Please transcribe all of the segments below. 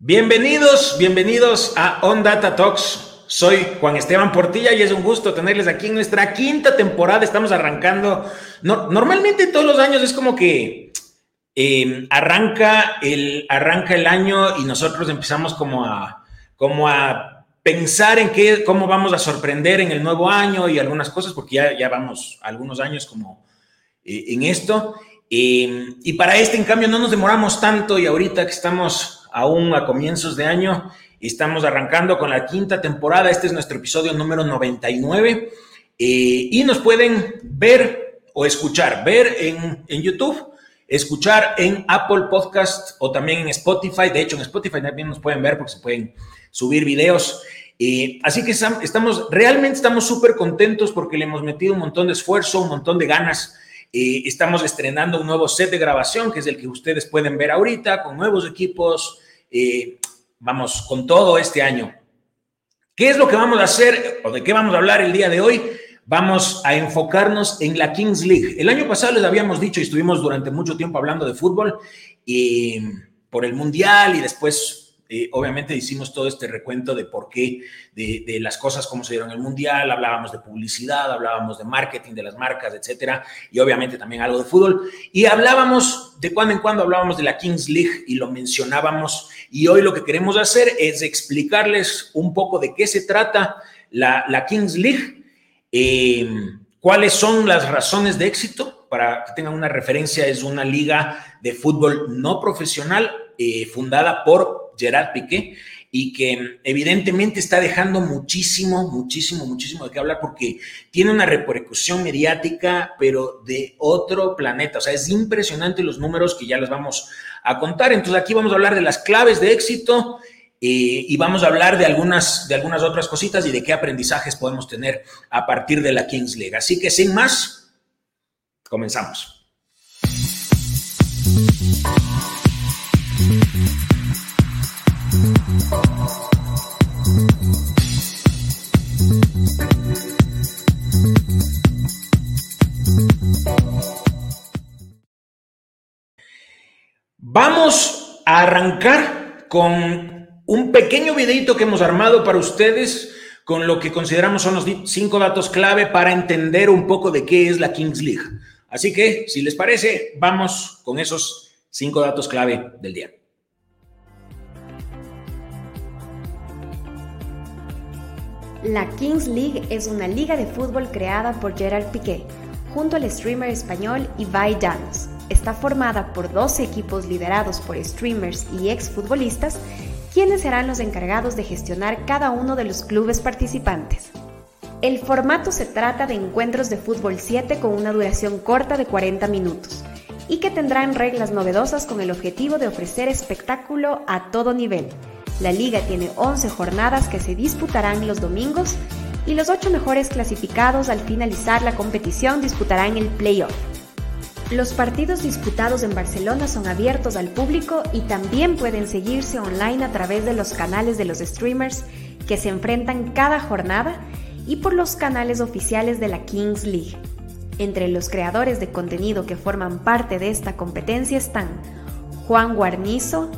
Bienvenidos, bienvenidos a On Data Talks. Soy Juan Esteban Portilla y es un gusto tenerles aquí en nuestra quinta temporada. Estamos arrancando. normalmente todos los años es como que em, arranca, el, arranca el año y nosotros empezamos como a, como a pensar en qué, cómo vamos a sorprender en el nuevo año y algunas cosas, porque ya, ya vamos algunos años como eh, en esto. Em, y para este, en cambio, no nos demoramos tanto y ahorita que estamos aún a comienzos de año. Estamos arrancando con la quinta temporada. Este es nuestro episodio número 99. Eh, y nos pueden ver o escuchar, ver en, en, YouTube, escuchar en Apple Podcast o también en Spotify. De hecho, en Spotify también nos pueden ver porque se pueden subir videos. Eh, así que estamos, realmente estamos súper contentos porque le hemos metido un montón de esfuerzo, un montón de ganas. Estamos estrenando un nuevo set de grabación, que es el que ustedes pueden ver ahorita, con nuevos equipos, vamos, con todo este año. ¿Qué es lo que vamos a hacer o de qué vamos a hablar el día de hoy? Vamos a enfocarnos en la Kings League. El año pasado les habíamos dicho y estuvimos durante mucho tiempo hablando de fútbol y por el Mundial y después eh, obviamente hicimos todo este recuento de por qué, de, las cosas como se dieron el mundial, hablábamos de publicidad, hablábamos de marketing de las marcas, etcétera, y obviamente también algo de fútbol. Y hablábamos, de cuando en cuando hablábamos de la Kings League y lo mencionábamos. Y hoy lo que queremos hacer es explicarles un poco de qué se trata la, Kings League, eh, cuáles son las razones de éxito. Para que tengan una referencia, es una liga de fútbol no profesional eh, fundada por Gerard Piqué, y que evidentemente está dejando muchísimo, muchísimo, muchísimo de qué hablar porque tiene una repercusión mediática, pero de otro planeta. O sea, es impresionante los números que ya les vamos a contar. Entonces aquí vamos a hablar de las claves de éxito. Eh, y vamos a hablar de algunas, de algunas otras cositas y de qué aprendizajes podemos tener a partir de la Kings League. Así que sin más, comenzamos. Arrancar con un pequeño videito que hemos armado para ustedes con lo que consideramos son los cinco datos clave para entender un poco de qué es la Kings League. Así que, si les parece, vamos con esos cinco datos clave del día. La Kings League es una liga de fútbol creada por Gerard Piqué, junto al streamer español Ibai Llanos. Está formada por 12 equipos liderados por streamers y exfutbolistas, quienes serán los encargados de gestionar cada uno de los clubes participantes. El formato se trata de encuentros de fútbol 7 con una duración corta de 40 minutos y que tendrán reglas novedosas con el objetivo de ofrecer espectáculo a todo nivel la liga tiene 11 jornadas que se disputarán los domingos y los 8 mejores clasificados al finalizar la competición disputarán el playoff. Los partidos disputados en Barcelona son abiertos al público y también pueden seguirse online a través de los canales de los streamers que se enfrentan cada jornada y por los canales oficiales de la Kings League. Entre los creadores de contenido que forman parte de esta competencia están Juan Guarnizo,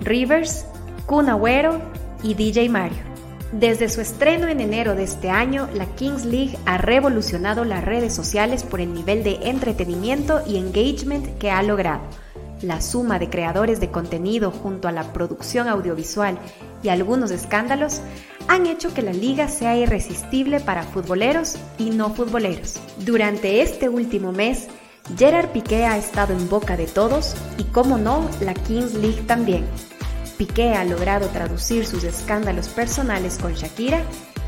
Rivers, Kun Agüero y DJ Mario. Desde su estreno en enero de este año, la Kings League ha revolucionado las redes sociales por el nivel de entretenimiento y engagement que ha logrado. La suma de creadores de contenido junto a la producción audiovisual y algunos escándalos han hecho que la liga sea irresistible para futboleros y no futboleros. Durante este último mes, Gerard Piqué ha estado en boca de todos y, como no, la Kings League también. Piqué ha logrado traducir sus escándalos personales con Shakira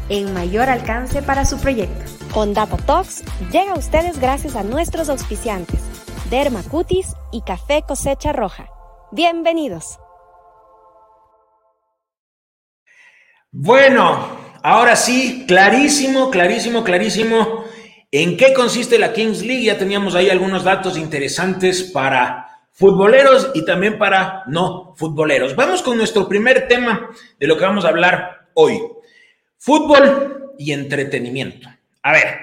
en mayor alcance para su proyecto. Con Data Talks llega a ustedes gracias a nuestros auspiciantes, Derma Cutis y Café Cosecha Roja. Bienvenidos. Bueno, ahora sí, clarísimo, clarísimo, clarísimo. ¿En qué consiste la Kings League? Ya teníamos ahí algunos datos interesantes para futboleros y también para no futboleros. Vamos con nuestro primer tema de lo que vamos a hablar hoy. Fútbol y entretenimiento. A ver,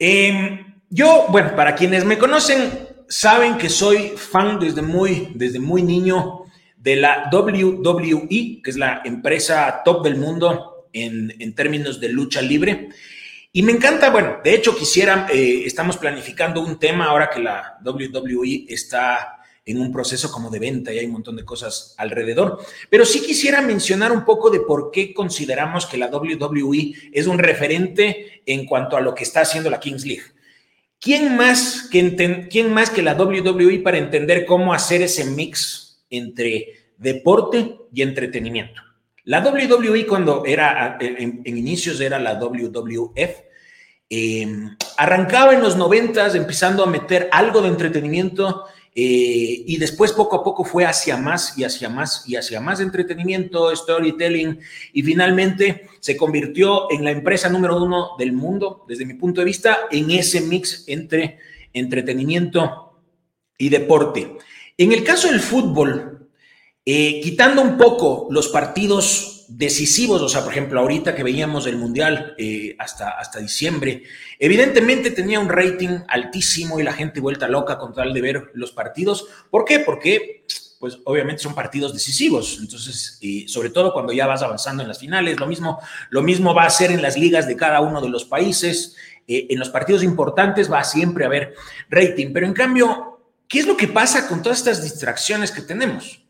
em, yo, bueno, para quienes me conocen, saben que soy fan desde muy, desde muy niño de la WWE, que es la empresa top del mundo en, en términos de lucha libre. Y me encanta, bueno, de hecho quisiera, eh, estamos planificando un tema ahora que la WWE está en un proceso como de venta y hay un montón de cosas alrededor. Pero sí quisiera mencionar un poco de por qué consideramos que la WWE es un referente en cuanto a lo que está haciendo la Kings League. ¿Quién más que, quién más que la WWE para entender cómo hacer ese mix entre deporte y entretenimiento? La WWE cuando era en, inicios era la WWF, em, arrancaba en los noventas empezando a meter algo de entretenimiento eh, y después poco a poco fue hacia más y hacia más y hacia más entretenimiento, storytelling y finalmente se convirtió en la empresa número uno del mundo, desde mi punto de vista, en ese mix entre entretenimiento y deporte. En el caso del fútbol, eh, quitando un poco los partidos decisivos, o sea, por ejemplo, ahorita que veíamos el Mundial eh, hasta, hasta diciembre, evidentemente tenía un rating altísimo y la gente vuelta loca con tal de ver los partidos. ¿Por qué? Porque, pues, obviamente son partidos decisivos. Entonces, y sobre todo cuando ya vas avanzando en las finales, lo mismo, lo mismo va a ser en las ligas de cada uno de los países. Eh, en los partidos importantes va siempre a haber rating. Pero en cambio, ¿qué es lo que pasa con todas estas distracciones que tenemos?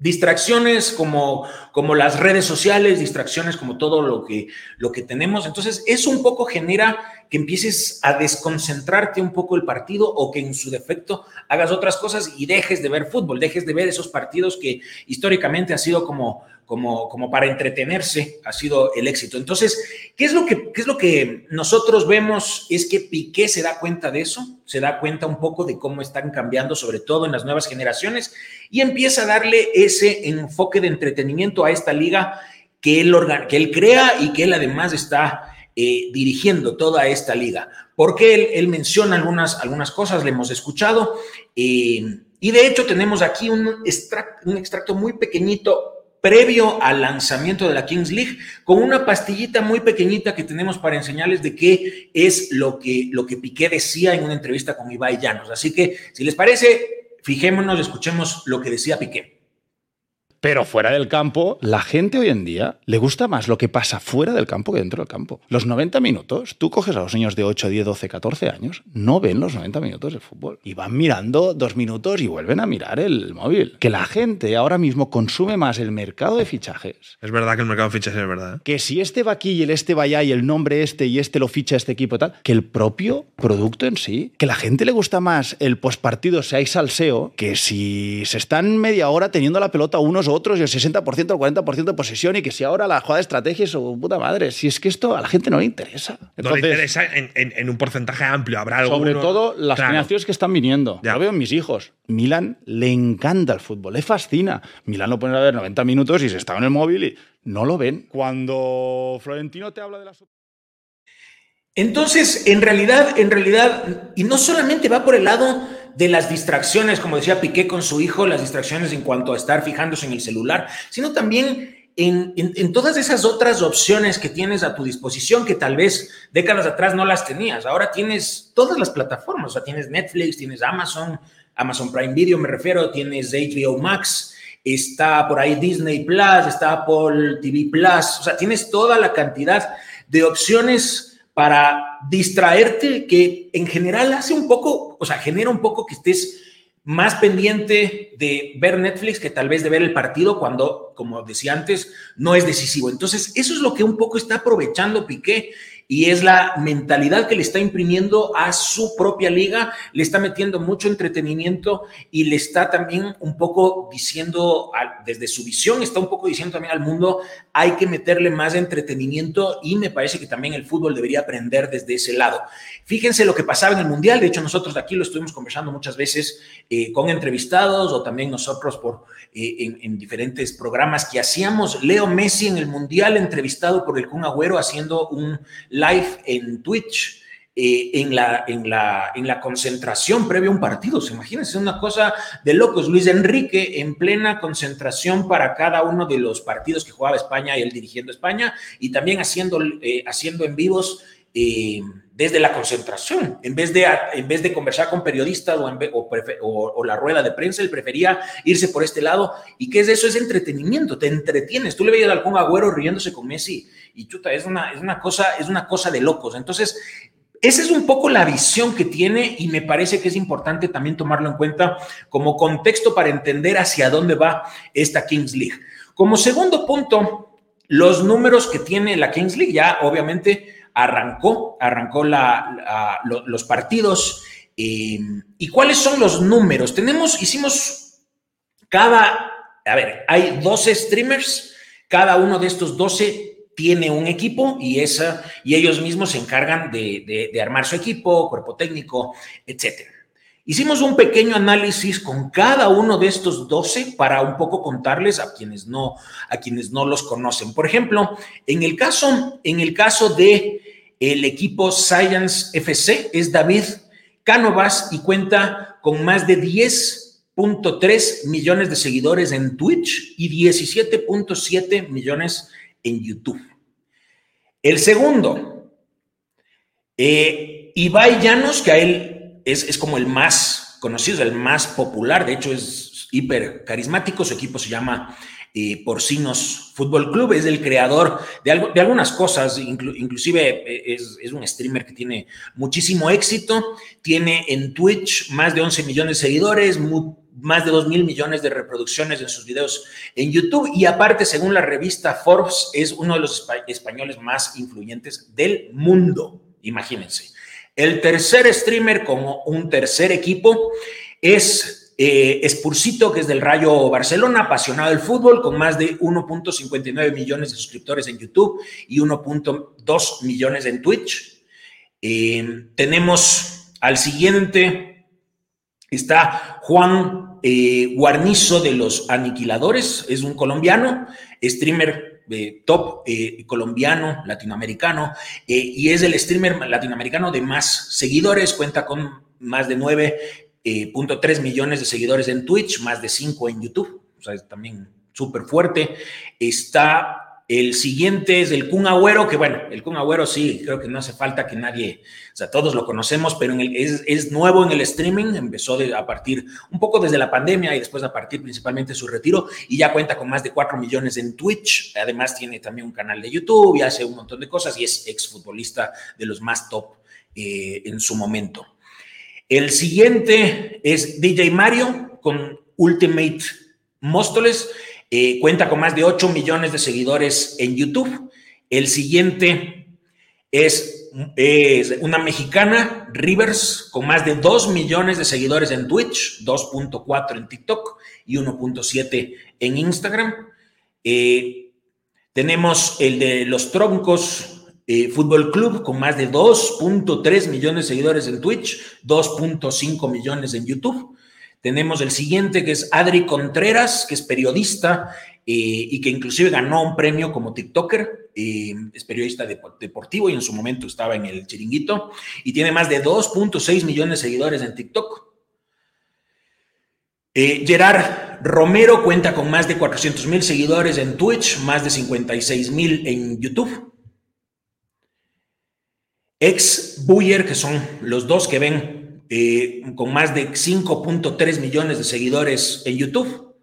Distracciones como, como las redes sociales, distracciones como todo lo que, lo que tenemos. Entonces, eso un poco genera que empieces a desconcentrarte un poco el partido o que en su defecto hagas otras cosas y dejes de ver fútbol, dejes de ver esos partidos que históricamente ha sido como, como, como para entretenerse, ha sido el éxito. Entonces, ¿qué es, lo que, ¿qué es lo que nosotros vemos? Es que Piqué se da cuenta de eso, se da cuenta un poco de cómo están cambiando, sobre todo en las nuevas generaciones, y empieza a darle ese enfoque de entretenimiento a esta liga que él, que él crea y que él además está eh, dirigiendo toda esta liga. Porque él, él menciona algunas, algunas cosas, le hemos escuchado, eh, y de hecho tenemos aquí un un extracto muy pequeñito previo al lanzamiento de la Kings League, con una pastillita muy pequeñita que tenemos para enseñarles de qué es lo que, lo que Piqué decía en una entrevista con Ibai Llanos. Así que, si les parece, fijémonos, escuchemos lo que decía Piqué. Pero fuera del campo, la gente hoy en día le gusta más lo que pasa fuera del campo que dentro del campo. Los 90 minutos, tú coges a los niños de 8, 10, 12, 14 años, no ven los 90 minutos de fútbol. Y van mirando dos minutos y vuelven a mirar el móvil. Que la gente ahora mismo consume más el mercado de fichajes. Es verdad que el mercado de fichajes es verdad. ¿eh? Que si este va aquí y el este va allá y el nombre este y este lo ficha este equipo y tal, que el propio producto en sí. Que la gente le gusta más el postpartido si hay salseo que si se están media hora teniendo la pelota unos otros y el 60% o el 40% de posesión y que si ahora la jugada de estrategia es su puta madre. Si es que esto a la gente no le interesa. no le interesa en, un porcentaje amplio. Habrá algo. Sobre todo las generaciones que están viniendo. Ya. Lo veo en mis hijos. Milan le encanta el fútbol, le fascina. Milan lo pone a ver 90 minutos y se está en el móvil y no lo ven. Cuando Florentino te habla de la entonces, en realidad, en realidad, y no solamente va por el lado de las distracciones, como decía Piqué con su hijo, las distracciones en cuanto a estar fijándose en el celular, sino también en, todas esas otras opciones que tienes a tu disposición que tal vez décadas atrás no las tenías. Ahora tienes todas las plataformas, o sea, tienes Netflix, tienes Amazon, Amazon Prime Video me refiero, tienes HBO Max, está por ahí Disney Plus, está Apple TV Plus, o sea, tienes toda la cantidad de opciones para distraerte, que en general hace un poco, o sea, genera un poco que estés más pendiente de ver Netflix que tal vez de ver el partido cuando, como decía antes, no es decisivo. Entonces, eso es lo que un poco está aprovechando Piqué y es la mentalidad que le está imprimiendo a su propia liga, le está metiendo mucho entretenimiento y le está también un poco diciendo, desde su visión, está un poco diciendo también al mundo, hay que meterle más entretenimiento y me parece que también el fútbol debería aprender desde ese lado. Fíjense lo que pasaba en el Mundial, de hecho nosotros aquí lo estuvimos conversando muchas veces eh, con entrevistados o también nosotros por, eh, en, en, diferentes programas que hacíamos. Leo Messi en el Mundial entrevistado por el Kun Agüero haciendo un live en Twitch. Eh, en, la, en, la, en la concentración previo a un partido. ¿Se imagínense? Una cosa de locos. Luis Enrique en plena concentración para cada uno de los partidos que jugaba España y él dirigiendo España y también haciendo, haciendo en vivos desde la concentración. En vez de, en vez de conversar con periodistas o, la rueda de prensa, él prefería irse por este lado. ¿Y qué es eso? Es entretenimiento, te entretienes. Tú le veías al Agüero riéndose con Messi y chuta, es una, es una, cosa, es una cosa de locos. Entonces, esa es un poco la visión que tiene y me parece que es importante también tomarlo en cuenta como contexto para entender hacia dónde va esta Kings League. Como segundo punto, los números que tiene la Kings League, ya obviamente arrancó, arrancó los partidos. Eh, ¿Y cuáles son los números? Tenemos, hicimos cada, a ver, hay 12 streamers, cada uno de estos 12 tiene un equipo y, esa, y ellos mismos se encargan de, armar su equipo, cuerpo técnico, etc. Hicimos un pequeño análisis con cada uno de estos 12 para un poco contarles a quienes no, a quienes no los conocen. Por ejemplo, en el caso, en el caso de el equipo Science FC es David Cánovas y cuenta con más de 10.3 millones de seguidores en Twitch y 17.7 millones en YouTube. El segundo, eh, Ibai Llanos, que a él es, como el más conocido, el más popular, de hecho es hiper carismático, su equipo se llama eh, Porcinos Fútbol Club, es el creador de, algo, de algunas cosas, inclusive eh, es, es, un streamer que tiene muchísimo éxito, tiene en Twitch más de 11 millones de seguidores, más de 2 mil millones de reproducciones en sus videos en YouTube. Y aparte, según la revista Forbes, es uno de los españoles más influyentes del mundo, imagínense. El tercer streamer como un tercer equipo es eh, Spursito, que es del Rayo Barcelona, apasionado del fútbol, con más de 1.59 millones de suscriptores en YouTube y 1.2 millones en Twitch. Eh, tenemos al siguiente Está Juan eh, Guarnizo de los Aniquiladores, es un colombiano, streamer eh, top eh, colombiano, latinoamericano, y es el streamer latinoamericano de más seguidores, cuenta con más de 9.3 millones de seguidores en Twitch, más de 5 en YouTube, o sea, es también súper fuerte. Está el siguiente es el Kun Agüero, que bueno, el Kun Agüero sí, creo que no hace falta que nadie, o sea, todos lo conocemos, pero es, nuevo en el streaming, empezó a partir un poco desde la pandemia y después a partir principalmente de su retiro y ya cuenta con más de 4 millones en Twitch, además tiene también un canal de YouTube y hace un montón de cosas y es exfutbolista de los más top eh, en su momento. El siguiente es DJ Mario con Ultimate Móstoles eh, cuenta con más de 8 millones de seguidores en YouTube. El siguiente es, una mexicana, Rivers, con más de 2 millones de seguidores en Twitch, 2.4 en TikTok y 1.7 en Instagram. Eh, tenemos el de los Troncos eh, Fútbol Club con más de 2.3 millones de seguidores en Twitch, 2.5 millones en YouTube. Tenemos el siguiente que es Adri Contreras, que es periodista eh, y que inclusive ganó un premio como TikToker. Eh, es periodista deportivo y en su momento estaba en el chiringuito y tiene más de 2.6 millones de seguidores en TikTok. Eh, Gerard Romero cuenta con más de 400 mil seguidores en Twitch, más de 56 mil en YouTube. Ex Buyer, que son los dos que ven eh, con más de 5.3 millones de seguidores en YouTube.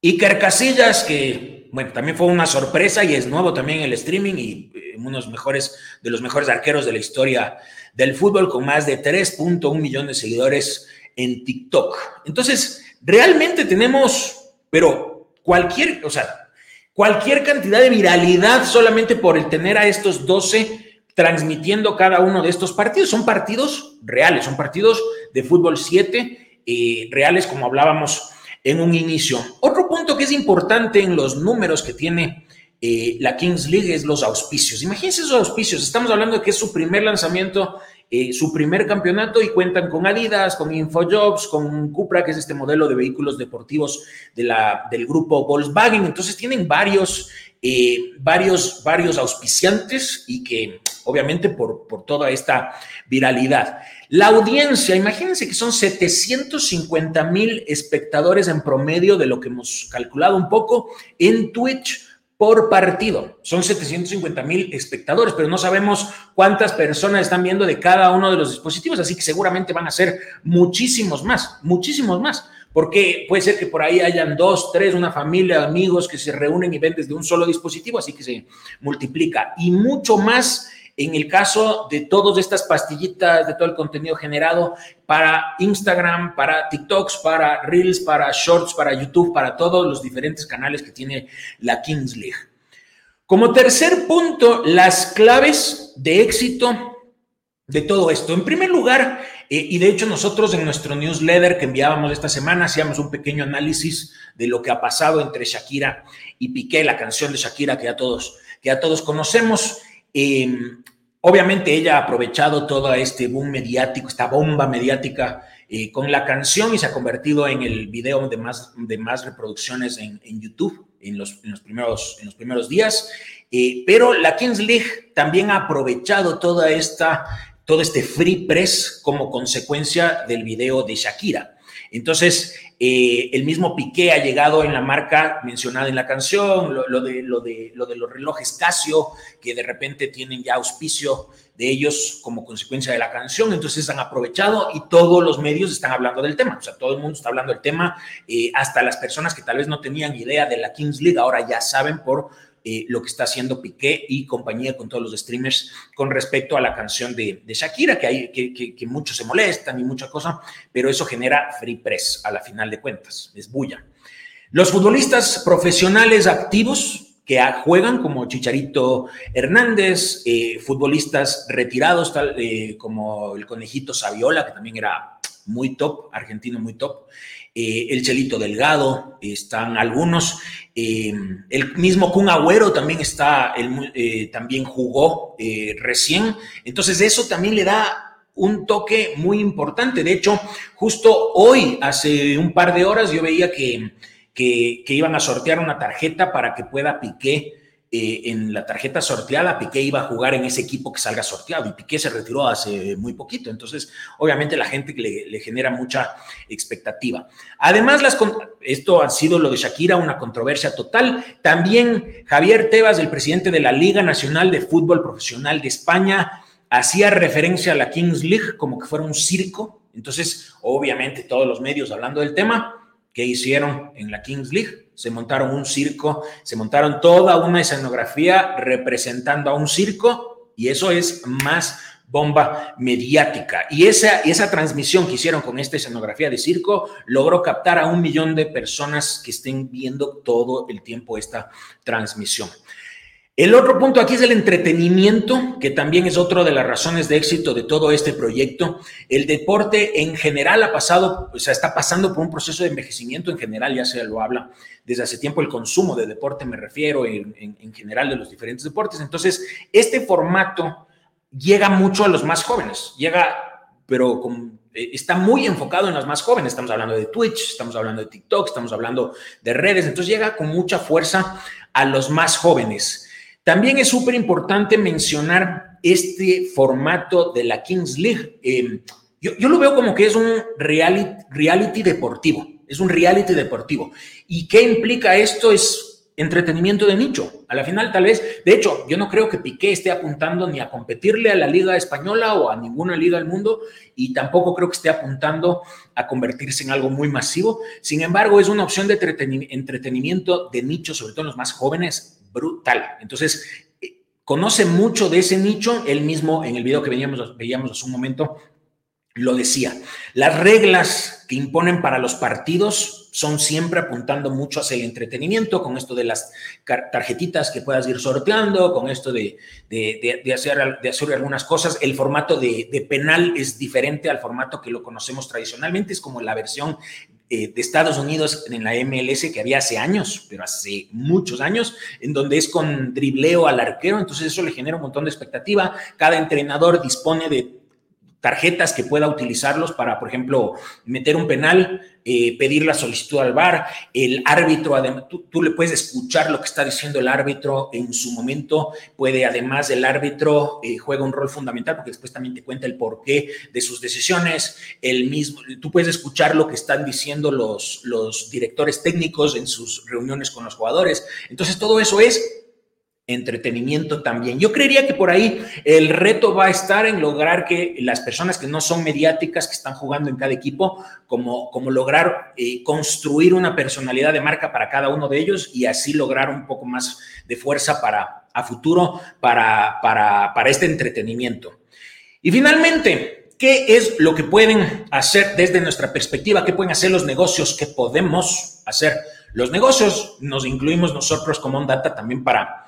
Iker Casillas, que bueno, también fue una sorpresa y es nuevo también el streaming y eh, uno de los mejores, de los mejores arqueros de la historia del fútbol, con más de 3.1 millones de seguidores en TikTok. Entonces, realmente tenemos, pero cualquier, o sea, cualquier cantidad de viralidad solamente por el tener a estos 12 transmitiendo cada uno de estos partidos. Son partidos reales, son partidos de fútbol 7, eh, reales como hablábamos en un inicio. Otro punto que es importante en los números que tiene eh, la Kings League es los auspicios. Imagínense esos auspicios. Estamos hablando de que es su primer lanzamiento, eh, su primer campeonato y cuentan con Adidas, con Infojobs, con Cupra, que es este modelo de vehículos deportivos de la, del grupo Volkswagen. Entonces tienen varios eh, varios, varios auspiciantes y que obviamente por, por toda esta viralidad. La audiencia, imagínense que son 750 mil espectadores en promedio de lo que hemos calculado un poco en Twitch por partido. Son 750 mil espectadores, pero no sabemos cuántas personas están viendo de cada uno de los dispositivos, así que seguramente van a ser muchísimos más, muchísimos más, porque puede ser que por ahí hayan dos, tres, una familia amigos que se reúnen y ven desde un solo dispositivo, así que se multiplica. Y mucho más en el caso de todas estas pastillitas, de todo el contenido generado para Instagram, para TikToks, para Reels, para Shorts, para YouTube, para todos los diferentes canales que tiene la Kings League. Como tercer punto, las claves de éxito de todo esto. En primer lugar, eh, y de hecho nosotros en nuestro newsletter que enviábamos esta semana hacíamos un pequeño análisis de lo que ha pasado entre Shakira y Piqué, la canción de Shakira que ya todos, que ya todos conocemos. Em, obviamente ella ha aprovechado todo este boom mediático, esta bomba mediática eh, con la canción y se ha convertido en el video de más, reproducciones en, YouTube en los, en los, primeros, en los primeros días. Eh, pero la Kings League también ha aprovechado toda esta, todo este free press como consecuencia del video de Shakira. Entonces, eh, el mismo Piqué ha llegado en la marca mencionada en la canción, lo, de, lo, de, lo de los relojes Casio, que de repente tienen ya auspicio de ellos como consecuencia de la canción, entonces han aprovechado y todos los medios están hablando del tema, o sea, todo el mundo está hablando del tema, eh, hasta las personas que tal vez no tenían idea de la Kings League ahora ya saben por eh, lo que está haciendo Piqué y compañía con todos los streamers con respecto a la canción de, Shakira, que, hay, que, muchos se molestan y mucha cosa, pero eso genera free press a la final de cuentas, es bulla. Los futbolistas profesionales activos que juegan como Chicharito Hernández, eh, futbolistas retirados eh, como el conejito Saviola, que también era muy top, argentino muy top, eh, el Chelito Delgado, están algunos, eh, el mismo Kun Agüero también está, eh, también jugó recién, entonces eso también le da un toque muy importante. De hecho, justo hoy, hace un par de horas, yo veía que, que, que iban a sortear una tarjeta para que pueda Piqué eh, en la tarjeta sorteada, Piqué iba a jugar en ese equipo que salga sorteado y Piqué se retiró hace muy poquito. Entonces, obviamente la gente le, genera mucha expectativa. Además, las, esto ha sido lo de Shakira, una controversia total. También Javier Tebas, el presidente de la Liga Nacional de Fútbol Profesional de España, hacía referencia a la Kings League como que fuera un circo. Entonces, obviamente, todos los medios hablando del tema, ¿qué hicieron en la Kings League? Se montaron un circo, se montaron toda una escenografía representando a un circo y eso es más bomba mediática. Y esa, esa transmisión que hicieron con esta escenografía de circo logró captar a un millón de personas que estén viendo todo el tiempo esta transmisión. El otro punto aquí es el entretenimiento, que también es otra de las razones de éxito de todo este proyecto. El deporte en general ha pasado, o sea, está pasando por un proceso de envejecimiento en general, ya se lo habla desde hace tiempo el consumo de deporte, me refiero en, general de los diferentes deportes. Entonces, este formato llega mucho a los más jóvenes, llega, pero eh, está muy enfocado en los más jóvenes. Estamos hablando de Twitch, estamos hablando de TikTok, estamos hablando de redes, entonces llega con mucha fuerza a los más jóvenes. También es súper importante mencionar este formato de la Kings League. Eh, yo, lo veo como que es un reality, reality deportivo, es un reality deportivo. ¿Y qué implica esto? Es entretenimiento de nicho. A la final, tal vez, de hecho, yo no creo que Piqué esté apuntando ni a competirle a la Liga Española o a ninguna liga del mundo y tampoco creo que esté apuntando a convertirse en algo muy masivo. Sin embargo, es una opción de entretenimiento de nicho, sobre todo en los más jóvenes, brutal. Entonces, eh, conoce mucho de ese nicho, él mismo en el video que veíamos, veíamos hace un momento lo decía. Las reglas que imponen para los partidos son siempre apuntando mucho hacia el entretenimiento, con esto de las tarjetitas que puedas ir sorteando, con esto de, hacer, de hacer algunas cosas. El formato de, penal es diferente al formato que lo conocemos tradicionalmente, es como la versión eh, de Estados Unidos en la MLS que había hace años, pero hace muchos años, en donde es con dribleo al arquero, entonces eso le genera un montón de expectativa. Cada entrenador dispone de tarjetas que pueda utilizarlos para, por ejemplo, meter un penal, eh, pedir la solicitud al VAR, el árbitro, tú, le puedes escuchar lo que está diciendo el árbitro en su momento, puede además del árbitro eh, juega un rol fundamental porque después también te cuenta el porqué de sus decisiones, el mismo, tú puedes escuchar lo que están diciendo los, los directores técnicos en sus reuniones con los jugadores, entonces todo eso es entretenimiento también. Yo creería que por ahí el reto va a estar en lograr que las personas que no son mediáticas, que están jugando en cada equipo, como, como lograr eh, construir una personalidad de marca para cada uno de ellos y así lograr un poco más de fuerza para a futuro para, para, para este entretenimiento. Y finalmente, ¿qué es lo que pueden hacer desde nuestra perspectiva? ¿Qué pueden hacer los negocios? ¿Qué podemos hacer? Los negocios nos incluimos nosotros como un data también para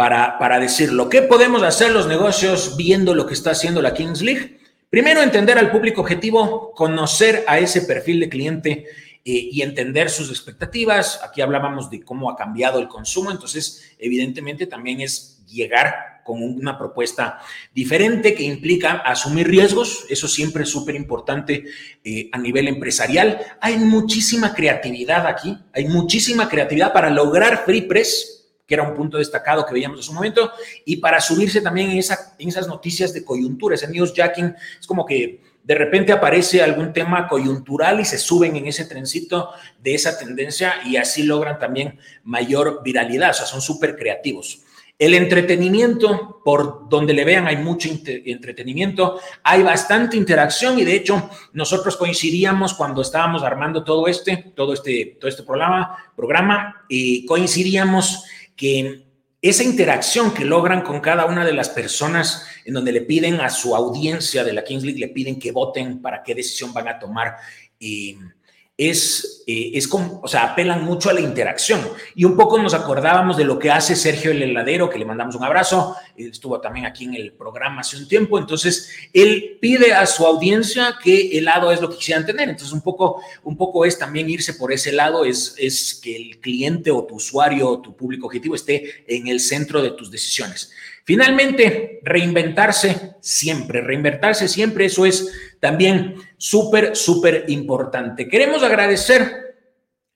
para, decir lo que podemos hacer los negocios viendo lo que está haciendo la Kings League. Primero, entender al público objetivo, conocer a ese perfil de cliente eh, y entender sus expectativas. Aquí hablábamos de cómo ha cambiado el consumo, entonces evidentemente también es llegar con una propuesta diferente que implica asumir riesgos, eso siempre es súper importante eh, a nivel empresarial. Hay muchísima creatividad aquí, hay muchísima creatividad para lograr free press que era un punto destacado que veíamos en su momento, y para subirse también en, esa, en esas noticias de coyuntura, ese newsjacking, es como que de repente aparece algún tema coyuntural y se suben en ese trencito de esa tendencia y así logran también mayor viralidad, o sea, son súper creativos. El entretenimiento, por donde le vean, hay mucho entretenimiento, hay bastante interacción y de hecho nosotros coincidíamos cuando estábamos armando todo este, todo este, todo este programa, programa y coincidíamos que esa interacción que logran con cada una de las personas en donde le piden a su audiencia de la Kings League, le piden que voten para qué decisión van a tomar. y es, eh, es como, o sea, apelan mucho a la interacción. Y un poco nos acordábamos de lo que hace Sergio el heladero, que le mandamos un abrazo, estuvo también aquí en el programa hace un tiempo, entonces él pide a su audiencia que helado es lo que quisieran tener. Entonces un poco, un poco es también irse por ese lado, es, es que el cliente o tu usuario o tu público objetivo esté en el centro de tus decisiones. Finalmente, reinventarse siempre, reinventarse siempre, eso es también súper, súper importante. Queremos agradecer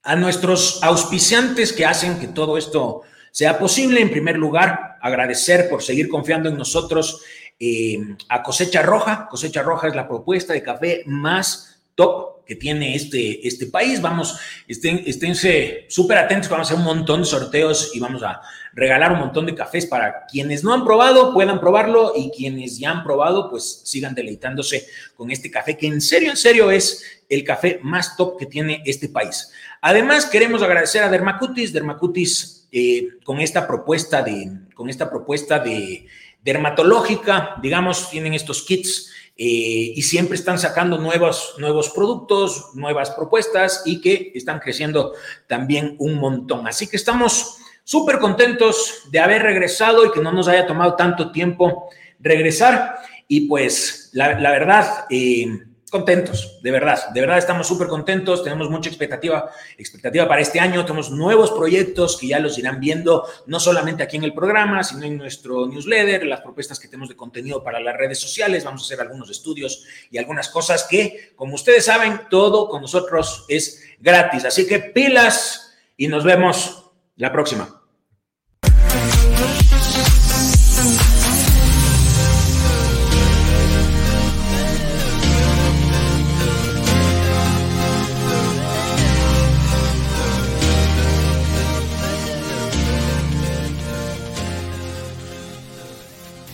a nuestros auspiciantes que hacen que todo esto sea posible. En primer lugar, agradecer por seguir confiando en nosotros eh, a Cosecha Roja. Cosecha Roja es la propuesta de café más top que tiene este, este país. Vamos, estén, esténse súper atentos, vamos a hacer un montón de sorteos y vamos a regalar un montón de cafés para quienes no han probado, puedan probarlo y quienes ya han probado, pues sigan deleitándose con este café, que en serio, en serio es el café más top que tiene este país. Además, queremos agradecer a Dermacutis, Dermacutis eh, con esta propuesta de, con esta propuesta de dermatológica, digamos, tienen estos kits eh, y siempre están sacando nuevos, nuevos productos, nuevas propuestas y que están creciendo también un montón. Así que estamos súper contentos de haber regresado y que no nos haya tomado tanto tiempo regresar. Y pues la, verdad, eh, contentos, de verdad, de verdad estamos súper contentos, tenemos mucha expectativa, expectativa para este año, tenemos nuevos proyectos que ya los irán viendo, no solamente aquí en el programa, sino en nuestro newsletter, las propuestas que tenemos de contenido para las redes sociales, vamos a hacer algunos estudios y algunas cosas que, como ustedes saben, todo con nosotros es gratis, así que pilas y nos vemos la próxima.